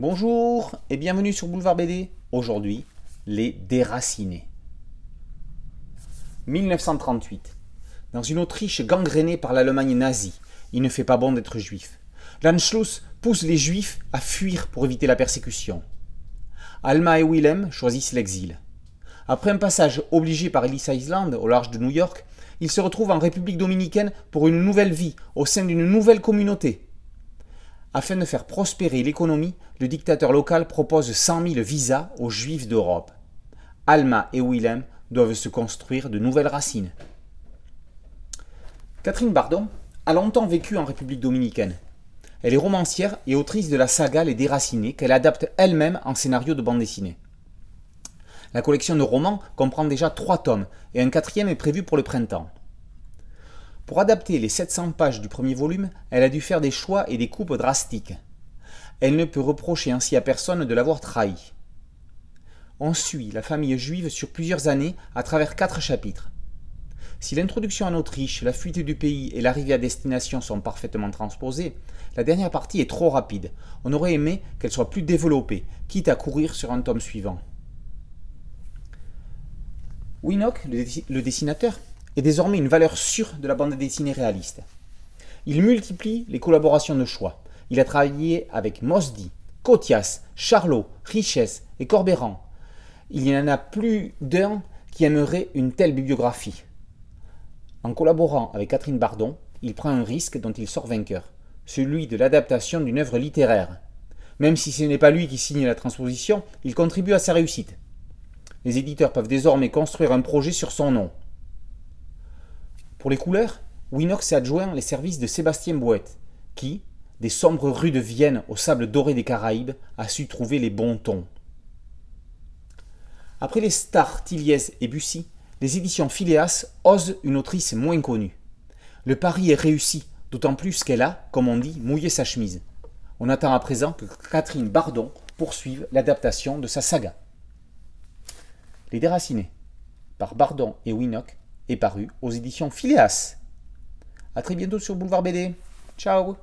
Bonjour et bienvenue sur Boulevard BD. Aujourd'hui, les déracinés. 1938. Dans une Autriche gangrénée par l'Allemagne nazie, il ne fait pas bon d'être juif. L'Anschluss pousse les juifs à fuir pour éviter la persécution. Alma et Willem choisissent l'exil. Après un passage obligé par Ellis Island au large de New York, ils se retrouvent en République dominicaine pour une nouvelle vie au sein d'une nouvelle communauté. Afin de faire prospérer l'économie, le dictateur local propose 100 000 visas aux juifs d'Europe. Alma et Willem doivent se construire de nouvelles racines. Catherine Bardon a longtemps vécu en République dominicaine. Elle est romancière et autrice de la saga Les Déracinés qu'elle adapte elle-même en scénario de bande dessinée. La collection de romans comprend déjà trois tomes et un quatrième est prévu pour le printemps. Pour adapter les 700 pages du premier volume, elle a dû faire des choix et des coupes drastiques. Elle ne peut reprocher ainsi à personne de l'avoir trahi. On suit la famille juive sur plusieurs années à travers quatre chapitres. Si l'introduction en Autriche, la fuite du pays et l'arrivée à destination sont parfaitement transposées, la dernière partie est trop rapide. On aurait aimé qu'elle soit plus développée, quitte à courir sur un tome suivant. Winock, le dessinateur, est désormais une valeur sûre de la bande dessinée réaliste. Il multiplie les collaborations de choix. Il a travaillé avec Mosdi, Cotias, Charlot, Richesse et Corbéran. Il y en a plus d'un qui aimerait une telle bibliographie. En collaborant avec Catherine Bardon, il prend un risque dont il sort vainqueur, celui de l'adaptation d'une œuvre littéraire. Même si ce n'est pas lui qui signe la transposition, il contribue à sa réussite. Les éditeurs peuvent désormais construire un projet sur son nom. Pour les couleurs, Winox s'est adjoint les services de Sébastien Boët, qui, des sombres rues de Vienne au sable doré des Caraïbes, a su trouver les bons tons. Après les stars Tilliez et Bussy, les éditions Phileas osent une autrice moins connue. Le pari est réussi, d'autant plus qu'elle a, comme on dit, mouillé sa chemise. On attend à présent que Catherine Bardon poursuive l'adaptation de sa saga. Les Déracinés, par Bardon et Winock, est paru aux éditions Phileas. A très bientôt sur Boulevard BD. Ciao